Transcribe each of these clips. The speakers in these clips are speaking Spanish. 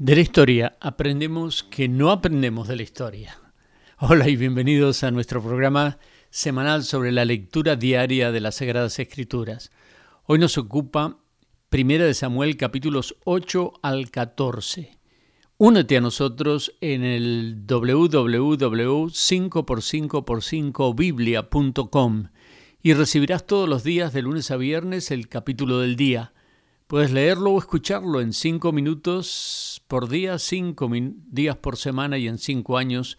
De la historia aprendemos que no aprendemos de la historia. Hola y bienvenidos a nuestro programa semanal sobre la lectura diaria de las Sagradas Escrituras. Hoy nos ocupa Primera de Samuel capítulos 8 al 14. Únete a nosotros en el www.5x5x5biblia.com y recibirás todos los días de lunes a viernes el capítulo del día Puedes leerlo o escucharlo en cinco minutos por día, cinco días por semana y en cinco años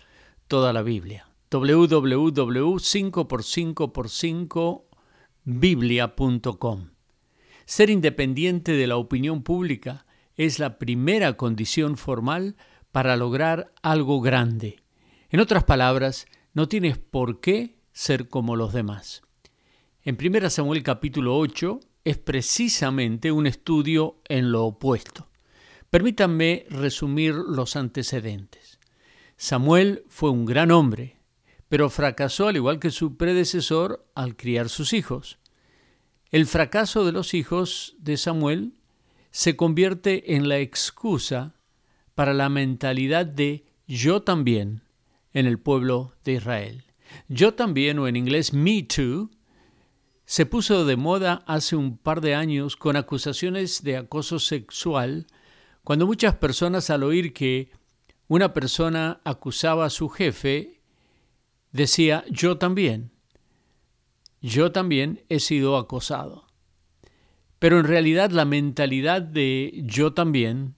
toda la Biblia. www.5x5x5biblia.com Ser independiente de la opinión pública es la primera condición formal para lograr algo grande. En otras palabras, no tienes por qué ser como los demás. En 1 Samuel capítulo 8, es precisamente un estudio en lo opuesto. Permítanme resumir los antecedentes. Samuel fue un gran hombre, pero fracasó al igual que su predecesor al criar sus hijos. El fracaso de los hijos de Samuel se convierte en la excusa para la mentalidad de yo también en el pueblo de Israel. Yo también, o en inglés me too, se puso de moda hace un par de años con acusaciones de acoso sexual, cuando muchas personas al oír que una persona acusaba a su jefe, decía, yo también, yo también he sido acosado. Pero en realidad la mentalidad de yo también,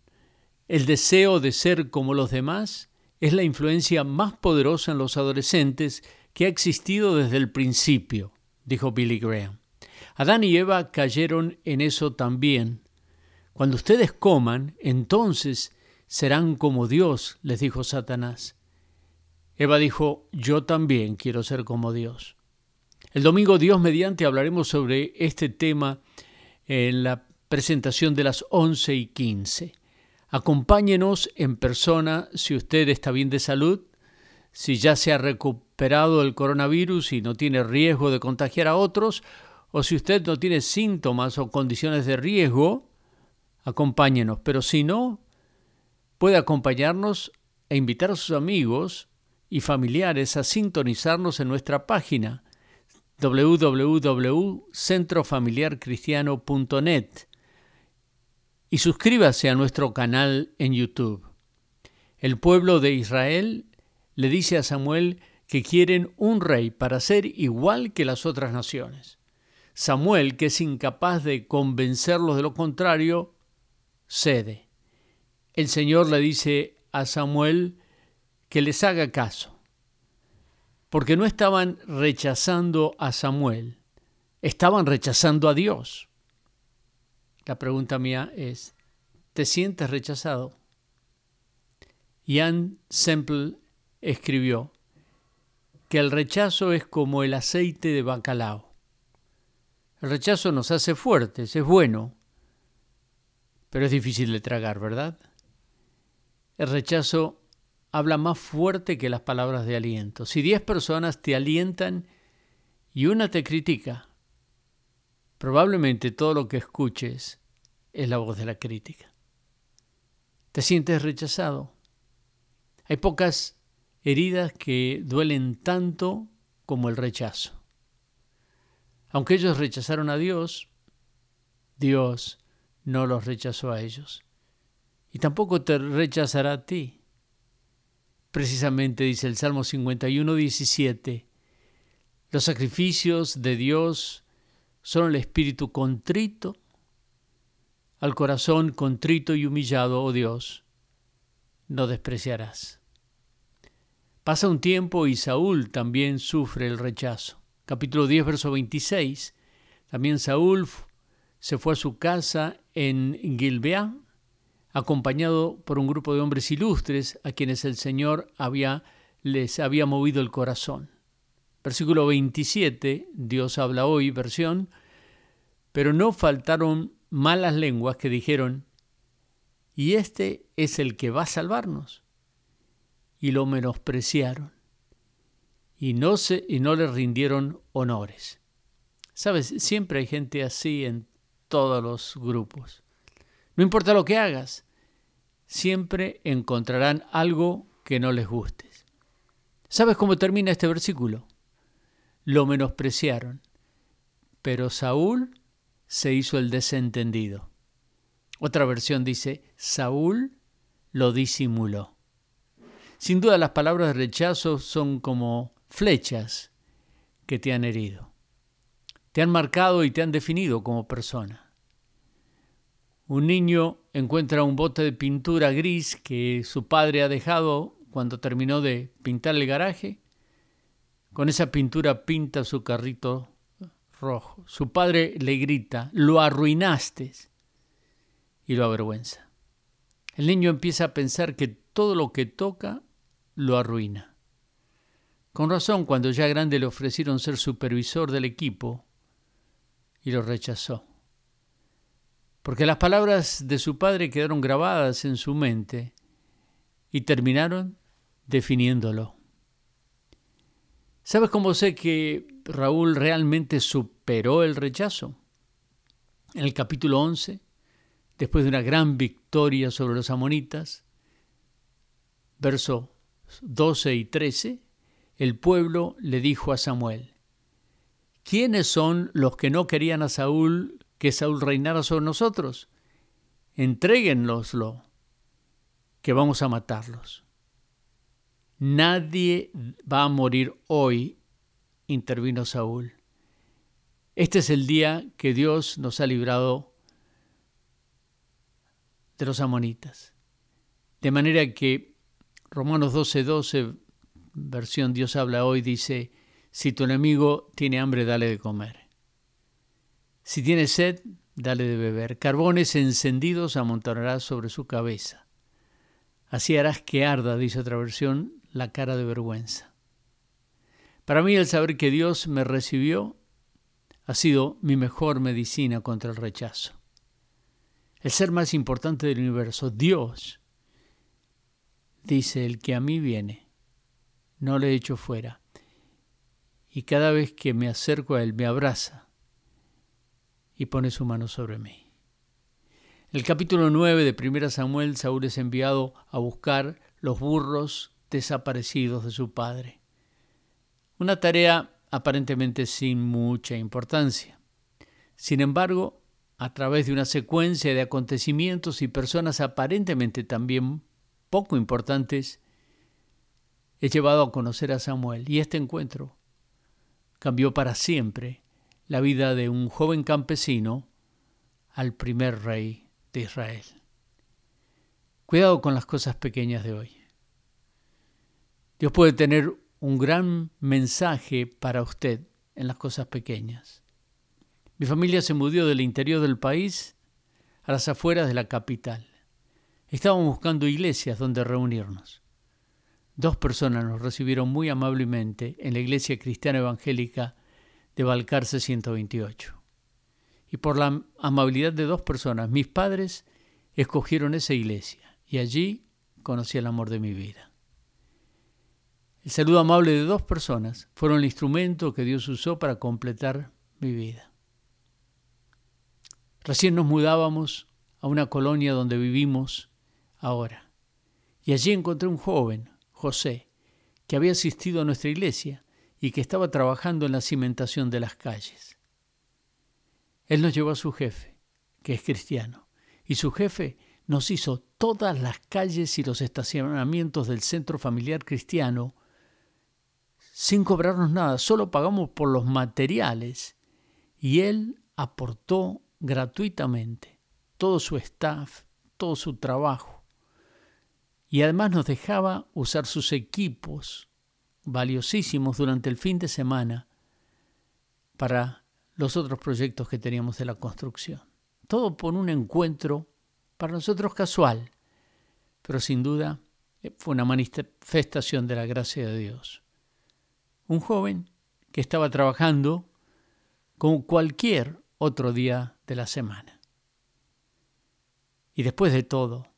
el deseo de ser como los demás, es la influencia más poderosa en los adolescentes que ha existido desde el principio dijo Billy Graham. Adán y Eva cayeron en eso también. Cuando ustedes coman, entonces serán como Dios, les dijo Satanás. Eva dijo, yo también quiero ser como Dios. El domingo Dios mediante hablaremos sobre este tema en la presentación de las 11 y 15. Acompáñenos en persona si usted está bien de salud, si ya se ha recuperado el coronavirus y no tiene riesgo de contagiar a otros, o si usted no tiene síntomas o condiciones de riesgo, acompáñenos. Pero si no, puede acompañarnos e invitar a sus amigos y familiares a sintonizarnos en nuestra página www.centrofamiliarcristiano.net y suscríbase a nuestro canal en YouTube. El pueblo de Israel le dice a Samuel que quieren un rey para ser igual que las otras naciones. Samuel, que es incapaz de convencerlos de lo contrario, cede. El Señor le dice a Samuel que les haga caso, porque no estaban rechazando a Samuel, estaban rechazando a Dios. La pregunta mía es, ¿te sientes rechazado? Jan Semple escribió que el rechazo es como el aceite de bacalao. El rechazo nos hace fuertes, es bueno, pero es difícil de tragar, ¿verdad? El rechazo habla más fuerte que las palabras de aliento. Si diez personas te alientan y una te critica, probablemente todo lo que escuches es la voz de la crítica. ¿Te sientes rechazado? Hay pocas heridas que duelen tanto como el rechazo. Aunque ellos rechazaron a Dios, Dios no los rechazó a ellos. Y tampoco te rechazará a ti. Precisamente dice el Salmo 51, 17, los sacrificios de Dios son el espíritu contrito, al corazón contrito y humillado, oh Dios, no despreciarás. Pasa un tiempo y Saúl también sufre el rechazo. Capítulo 10, verso 26. También Saúl se fue a su casa en Gilbeá, acompañado por un grupo de hombres ilustres a quienes el Señor había, les había movido el corazón. Versículo 27, Dios habla hoy, versión, pero no faltaron malas lenguas que dijeron, y este es el que va a salvarnos y lo menospreciaron y no, se, y no le rindieron honores. Sabes, siempre hay gente así en todos los grupos. No importa lo que hagas, siempre encontrarán algo que no les guste. ¿Sabes cómo termina este versículo? Lo menospreciaron, pero Saúl se hizo el desentendido. Otra versión dice, Saúl lo disimuló. Sin duda las palabras de rechazo son como flechas que te han herido. Te han marcado y te han definido como persona. Un niño encuentra un bote de pintura gris que su padre ha dejado cuando terminó de pintar el garaje. Con esa pintura pinta su carrito rojo. Su padre le grita, lo arruinaste y lo avergüenza. El niño empieza a pensar que todo lo que toca lo arruina. Con razón, cuando ya grande le ofrecieron ser supervisor del equipo y lo rechazó. Porque las palabras de su padre quedaron grabadas en su mente y terminaron definiéndolo. ¿Sabes cómo sé que Raúl realmente superó el rechazo? En el capítulo 11, después de una gran victoria sobre los amonitas, verso 12 y 13, el pueblo le dijo a Samuel, ¿quiénes son los que no querían a Saúl que Saúl reinara sobre nosotros? Entréguenloslo, que vamos a matarlos. Nadie va a morir hoy, intervino Saúl. Este es el día que Dios nos ha librado de los amonitas. De manera que Romanos 12:12, 12, versión Dios habla hoy, dice, si tu enemigo tiene hambre, dale de comer. Si tiene sed, dale de beber. Carbones encendidos amontonarás sobre su cabeza. Así harás que arda, dice otra versión, la cara de vergüenza. Para mí el saber que Dios me recibió ha sido mi mejor medicina contra el rechazo. El ser más importante del universo, Dios, dice, el que a mí viene, no le echo fuera. Y cada vez que me acerco a Él, me abraza y pone su mano sobre mí. El capítulo 9 de 1 Samuel, Saúl es enviado a buscar los burros desaparecidos de su padre. Una tarea aparentemente sin mucha importancia. Sin embargo, a través de una secuencia de acontecimientos y personas aparentemente también poco importantes, he llevado a conocer a Samuel y este encuentro cambió para siempre la vida de un joven campesino al primer rey de Israel. Cuidado con las cosas pequeñas de hoy. Dios puede tener un gran mensaje para usted en las cosas pequeñas. Mi familia se mudó del interior del país a las afueras de la capital. Estábamos buscando iglesias donde reunirnos. Dos personas nos recibieron muy amablemente en la iglesia cristiana evangélica de Balcarce 128. Y por la amabilidad de dos personas, mis padres escogieron esa iglesia y allí conocí el amor de mi vida. El saludo amable de dos personas fueron el instrumento que Dios usó para completar mi vida. Recién nos mudábamos a una colonia donde vivimos ahora. Y allí encontré un joven, José, que había asistido a nuestra iglesia y que estaba trabajando en la cimentación de las calles. Él nos llevó a su jefe, que es cristiano, y su jefe nos hizo todas las calles y los estacionamientos del centro familiar cristiano sin cobrarnos nada, solo pagamos por los materiales y él aportó gratuitamente todo su staff, todo su trabajo y además nos dejaba usar sus equipos valiosísimos durante el fin de semana para los otros proyectos que teníamos de la construcción. Todo por un encuentro para nosotros casual, pero sin duda eh, fue una manifestación de la gracia de Dios. Un joven que estaba trabajando como cualquier otro día de la semana. Y después de todo,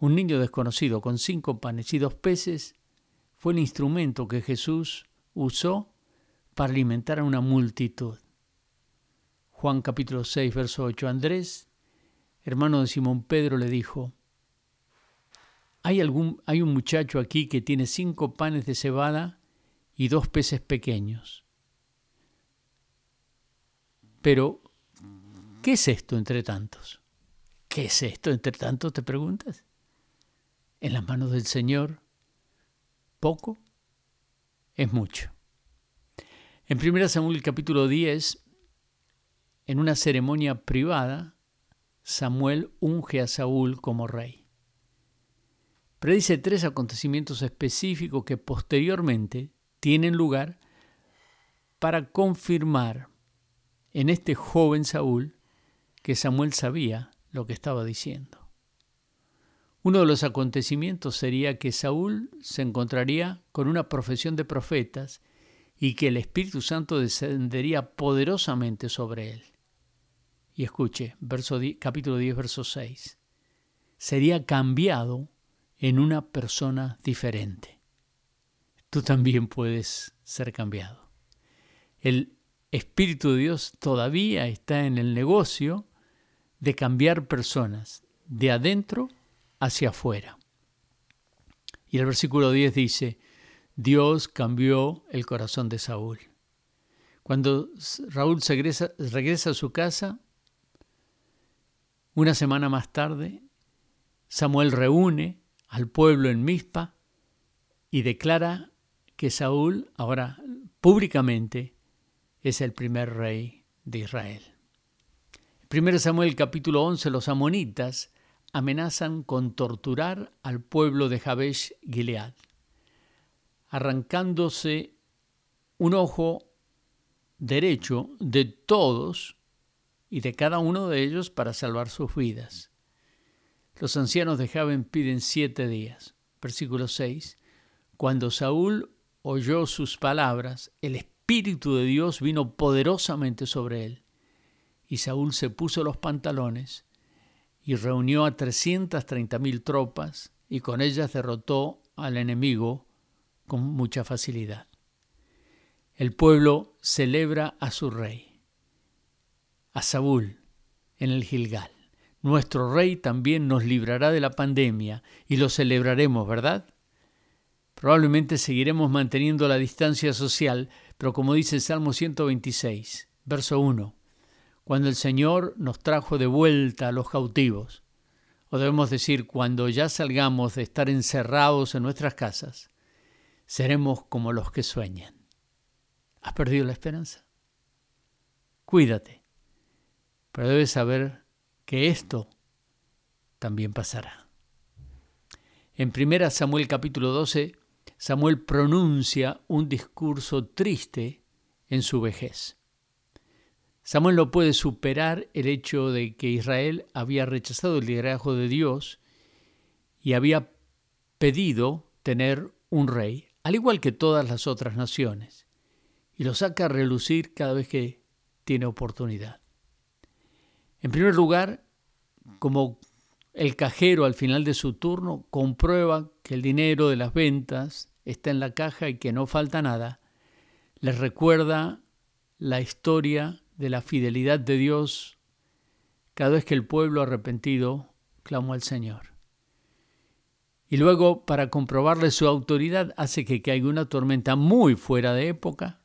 un niño desconocido con cinco panes y dos peces fue el instrumento que Jesús usó para alimentar a una multitud. Juan capítulo 6, verso 8. Andrés, hermano de Simón Pedro, le dijo, hay, algún, hay un muchacho aquí que tiene cinco panes de cebada y dos peces pequeños. Pero, ¿qué es esto entre tantos? ¿Qué es esto entre tantos, te preguntas? En las manos del Señor, poco es mucho. En 1 Samuel capítulo 10, en una ceremonia privada, Samuel unge a Saúl como rey. Predice tres acontecimientos específicos que posteriormente tienen lugar para confirmar en este joven Saúl que Samuel sabía lo que estaba diciendo. Uno de los acontecimientos sería que Saúl se encontraría con una profesión de profetas y que el Espíritu Santo descendería poderosamente sobre él. Y escuche, capítulo 10, verso 6. Sería cambiado en una persona diferente. Tú también puedes ser cambiado. El Espíritu de Dios todavía está en el negocio de cambiar personas de adentro hacia afuera. Y el versículo 10 dice, Dios cambió el corazón de Saúl. Cuando Raúl regresa, regresa a su casa, una semana más tarde, Samuel reúne al pueblo en Mizpa y declara que Saúl ahora públicamente es el primer rey de Israel. 1 Samuel capítulo 11, los amonitas amenazan con torturar al pueblo de Jabesh Gilead, arrancándose un ojo derecho de todos y de cada uno de ellos para salvar sus vidas. Los ancianos de Jaben piden siete días. Versículo 6. Cuando Saúl oyó sus palabras, el Espíritu de Dios vino poderosamente sobre él. Y Saúl se puso los pantalones y reunió a trescientas treinta mil tropas y con ellas derrotó al enemigo con mucha facilidad. El pueblo celebra a su rey, a Saúl, en el Gilgal. Nuestro rey también nos librará de la pandemia y lo celebraremos, ¿verdad? Probablemente seguiremos manteniendo la distancia social, pero como dice el Salmo 126, verso 1, cuando el Señor nos trajo de vuelta a los cautivos, o debemos decir, cuando ya salgamos de estar encerrados en nuestras casas, seremos como los que sueñan. ¿Has perdido la esperanza? Cuídate, pero debes saber que esto también pasará. En 1 Samuel capítulo 12 Samuel pronuncia un discurso triste en su vejez. Samuel no puede superar el hecho de que Israel había rechazado el liderazgo de Dios y había pedido tener un rey, al igual que todas las otras naciones, y lo saca a relucir cada vez que tiene oportunidad. En primer lugar, como el cajero al final de su turno comprueba que el dinero de las ventas está en la caja y que no falta nada, les recuerda la historia de la fidelidad de Dios cada vez que el pueblo arrepentido clamó al Señor. Y luego, para comprobarle su autoridad, hace que caiga una tormenta muy fuera de época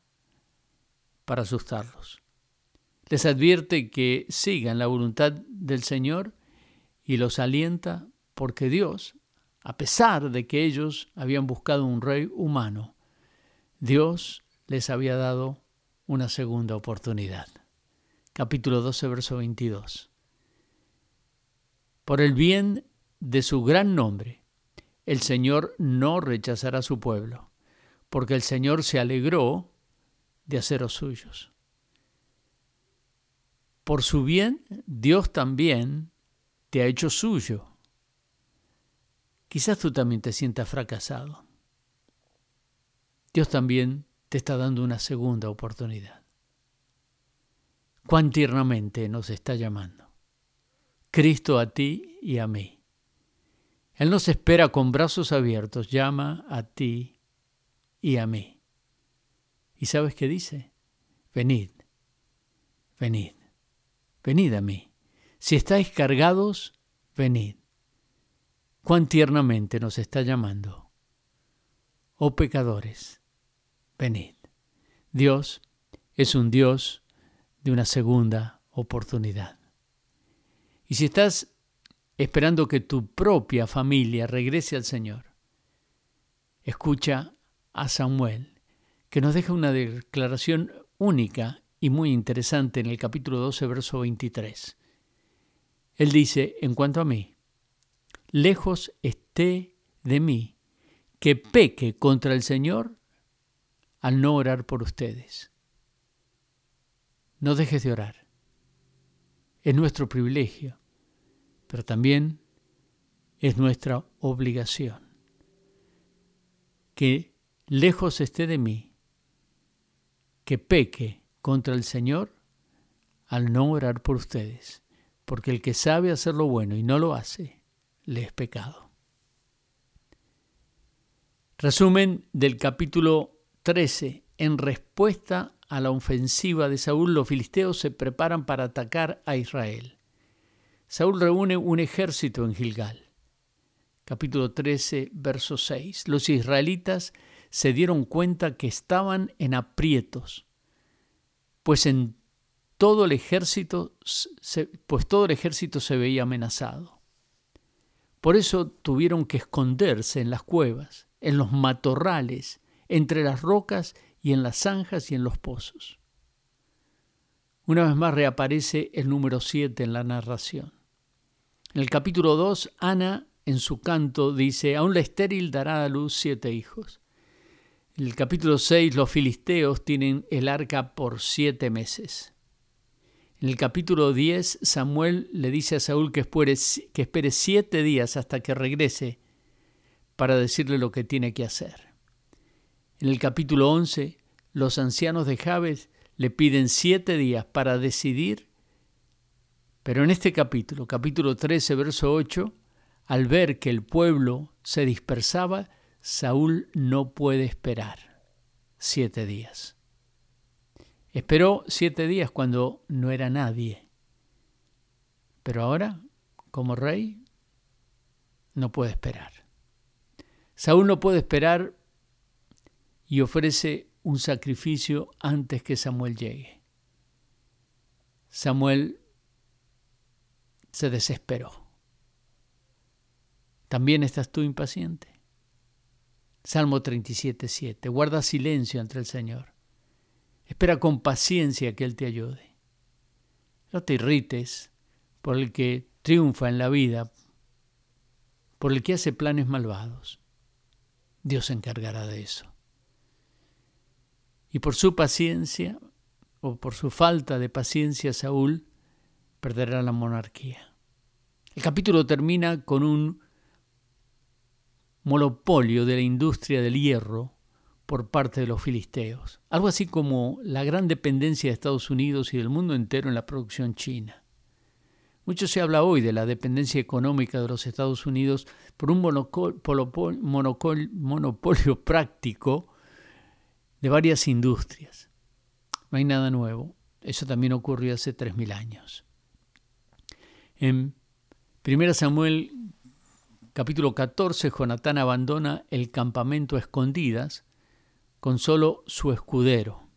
para asustarlos. Les advierte que sigan la voluntad del Señor y los alienta porque Dios a pesar de que ellos habían buscado un rey humano, Dios les había dado una segunda oportunidad. Capítulo 12, verso 22. Por el bien de su gran nombre, el Señor no rechazará a su pueblo, porque el Señor se alegró de haceros suyos. Por su bien, Dios también te ha hecho suyo Quizás tú también te sientas fracasado. Dios también te está dando una segunda oportunidad. Cuán tiernamente nos está llamando. Cristo a ti y a mí. Él nos espera con brazos abiertos, llama a ti y a mí. ¿Y sabes qué dice? Venid, venid, venid a mí. Si estáis cargados, venid cuán tiernamente nos está llamando. Oh pecadores, venid. Dios es un Dios de una segunda oportunidad. Y si estás esperando que tu propia familia regrese al Señor, escucha a Samuel, que nos deja una declaración única y muy interesante en el capítulo 12, verso 23. Él dice, en cuanto a mí, lejos esté de mí que peque contra el Señor al no orar por ustedes. No dejes de orar. Es nuestro privilegio, pero también es nuestra obligación. Que lejos esté de mí que peque contra el Señor al no orar por ustedes, porque el que sabe hacer lo bueno y no lo hace, le es pecado. Resumen del capítulo 13. En respuesta a la ofensiva de Saúl, los filisteos se preparan para atacar a Israel. Saúl reúne un ejército en Gilgal. Capítulo 13, verso 6. Los israelitas se dieron cuenta que estaban en aprietos, pues en todo el ejército se, pues todo el ejército se veía amenazado. Por eso tuvieron que esconderse en las cuevas, en los matorrales, entre las rocas y en las zanjas y en los pozos. Una vez más reaparece el número 7 en la narración. En el capítulo 2, Ana en su canto dice, aún la estéril dará a luz siete hijos. En el capítulo 6 los filisteos tienen el arca por siete meses. En el capítulo 10 Samuel le dice a Saúl que espere, que espere siete días hasta que regrese para decirle lo que tiene que hacer. En el capítulo 11 los ancianos de Jabes le piden siete días para decidir, pero en este capítulo, capítulo 13, verso 8, al ver que el pueblo se dispersaba, Saúl no puede esperar siete días. Esperó siete días cuando no era nadie. Pero ahora, como rey, no puede esperar. Saúl no puede esperar y ofrece un sacrificio antes que Samuel llegue. Samuel se desesperó. ¿También estás tú impaciente? Salmo 37, 7. Guarda silencio ante el Señor. Espera con paciencia que Él te ayude. No te irrites por el que triunfa en la vida, por el que hace planes malvados. Dios se encargará de eso. Y por su paciencia, o por su falta de paciencia, Saúl perderá la monarquía. El capítulo termina con un monopolio de la industria del hierro por parte de los filisteos, algo así como la gran dependencia de Estados Unidos y del mundo entero en la producción china. Mucho se habla hoy de la dependencia económica de los Estados Unidos por un monopolio práctico de varias industrias. No hay nada nuevo. Eso también ocurrió hace 3.000 años. En 1 Samuel Capítulo 14. Jonatán abandona el campamento a escondidas con solo su escudero,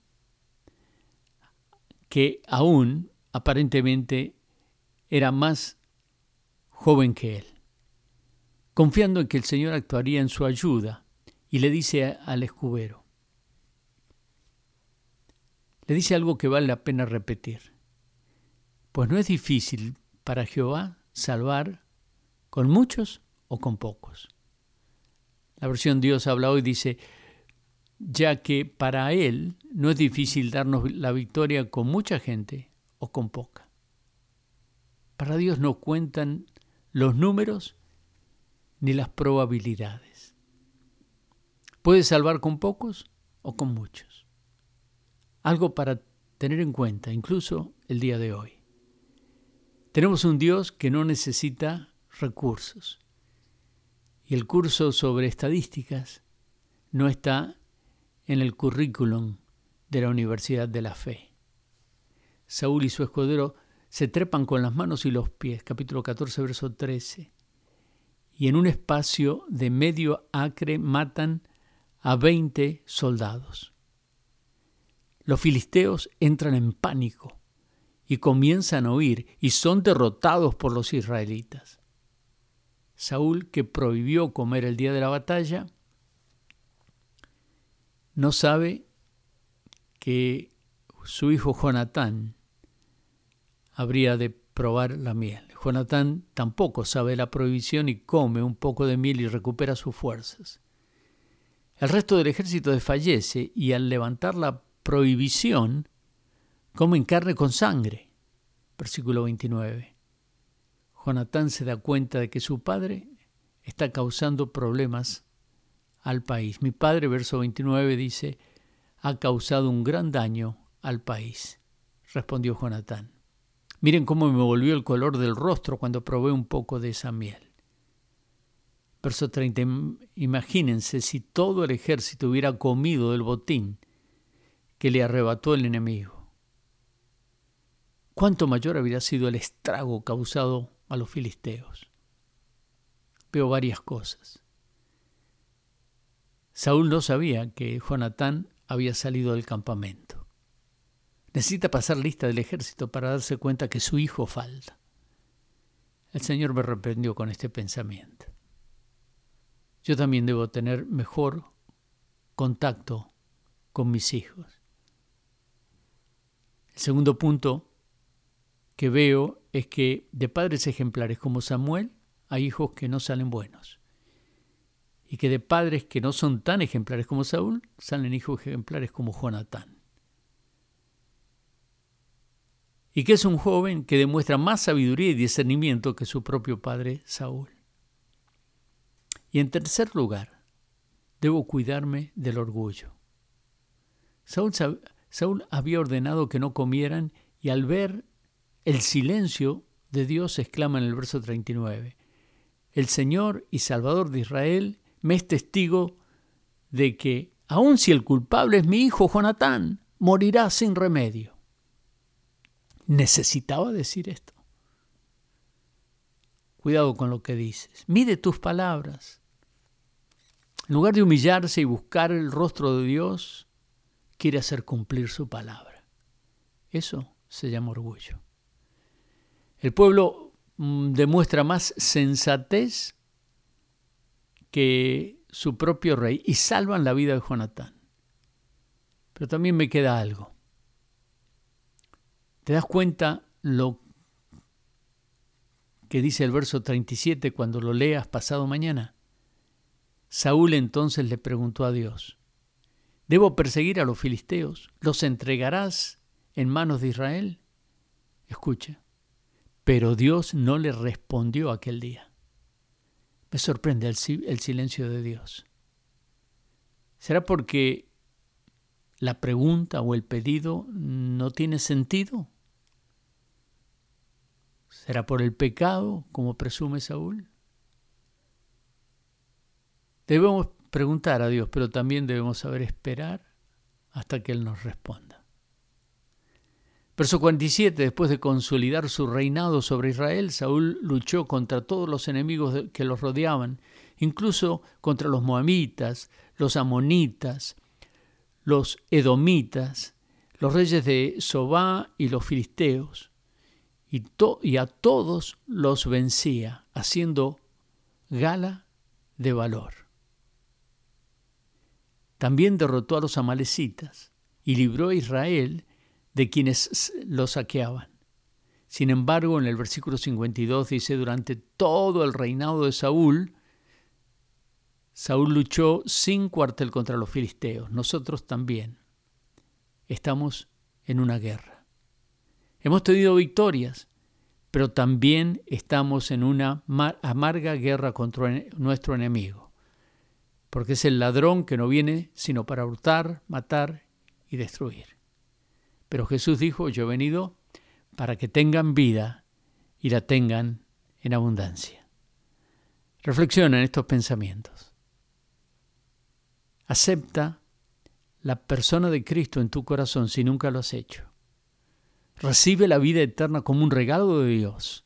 que aún aparentemente era más joven que él. Confiando en que el Señor actuaría en su ayuda, y le dice al escudero, le dice algo que vale la pena repetir. Pues no es difícil para Jehová salvar con muchos o con pocos. La versión Dios habla hoy dice, ya que para Él no es difícil darnos la victoria con mucha gente o con poca. Para Dios no cuentan los números ni las probabilidades. Puede salvar con pocos o con muchos. Algo para tener en cuenta, incluso el día de hoy. Tenemos un Dios que no necesita recursos y el curso sobre estadísticas no está en el currículum de la Universidad de la Fe. Saúl y su escudero se trepan con las manos y los pies, capítulo 14, verso 13. y en un espacio de medio acre matan a 20 soldados. Los filisteos entran en pánico y comienzan a huir y son derrotados por los israelitas. Saúl, que prohibió comer el día de la batalla, no sabe que su hijo Jonatán habría de probar la miel. Jonatán tampoco sabe la prohibición y come un poco de miel y recupera sus fuerzas. El resto del ejército desfallece y al levantar la prohibición, comen carne con sangre. Versículo 29. Jonatán se da cuenta de que su padre está causando problemas al país. Mi padre, verso 29, dice, ha causado un gran daño al país, respondió Jonatán. Miren cómo me volvió el color del rostro cuando probé un poco de esa miel. Verso 30. Imagínense si todo el ejército hubiera comido del botín que le arrebató el enemigo. ¿Cuánto mayor habría sido el estrago causado a los filisteos? Veo varias cosas. Saúl no sabía que Jonatán había salido del campamento. Necesita pasar lista del ejército para darse cuenta que su hijo falta. El Señor me reprendió con este pensamiento. Yo también debo tener mejor contacto con mis hijos. El segundo punto que veo es que de padres ejemplares como Samuel hay hijos que no salen buenos y que de padres que no son tan ejemplares como Saúl, salen hijos ejemplares como Jonatán. Y que es un joven que demuestra más sabiduría y discernimiento que su propio padre Saúl. Y en tercer lugar, debo cuidarme del orgullo. Saúl, Saúl había ordenado que no comieran y al ver el silencio de Dios exclama en el verso 39, el Señor y Salvador de Israel me es testigo de que, aun si el culpable es mi hijo Jonatán, morirá sin remedio. Necesitaba decir esto. Cuidado con lo que dices. Mide tus palabras. En lugar de humillarse y buscar el rostro de Dios, quiere hacer cumplir su palabra. Eso se llama orgullo. El pueblo mm, demuestra más sensatez que su propio rey y salvan la vida de Jonatán. Pero también me queda algo. ¿Te das cuenta lo que dice el verso 37 cuando lo leas pasado mañana? Saúl entonces le preguntó a Dios, ¿debo perseguir a los filisteos? ¿Los entregarás en manos de Israel? Escucha, pero Dios no le respondió aquel día. Me sorprende el, silencio de Dios. ¿Será porque la pregunta o el pedido no tiene sentido? ¿Será por el pecado, como presume Saúl? Debemos preguntar a Dios, pero también debemos saber esperar hasta que Él nos responda. Verso 47, después de consolidar su reinado sobre Israel, Saúl luchó contra todos los enemigos que los rodeaban, incluso contra los moamitas, los amonitas, los edomitas, los reyes de Sobá y los filisteos, y, y a todos los vencía, haciendo gala de valor. También derrotó a los amalecitas y libró a Israel de quienes lo saqueaban. Sin embargo, en el versículo 52 dice, durante todo el reinado de Saúl, Saúl luchó sin cuartel contra los filisteos. Nosotros también estamos en una guerra. Hemos tenido victorias, pero también estamos en una amarga guerra contra nuestro enemigo, porque es el ladrón que no viene sino para hurtar, matar y destruir. Pero Jesús dijo, yo he venido para que tengan vida y la tengan en abundancia. Reflexiona en estos pensamientos. Acepta la persona de Cristo en tu corazón si nunca lo has hecho. Recibe la vida eterna como un regalo de Dios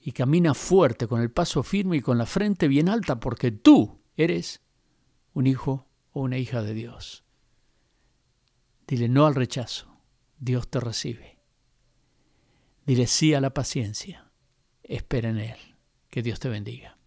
y camina fuerte, con el paso firme y con la frente bien alta, porque tú eres un hijo o una hija de Dios. Dile no al rechazo, Dios te recibe. Dile sí a la paciencia, espera en Él. Que Dios te bendiga.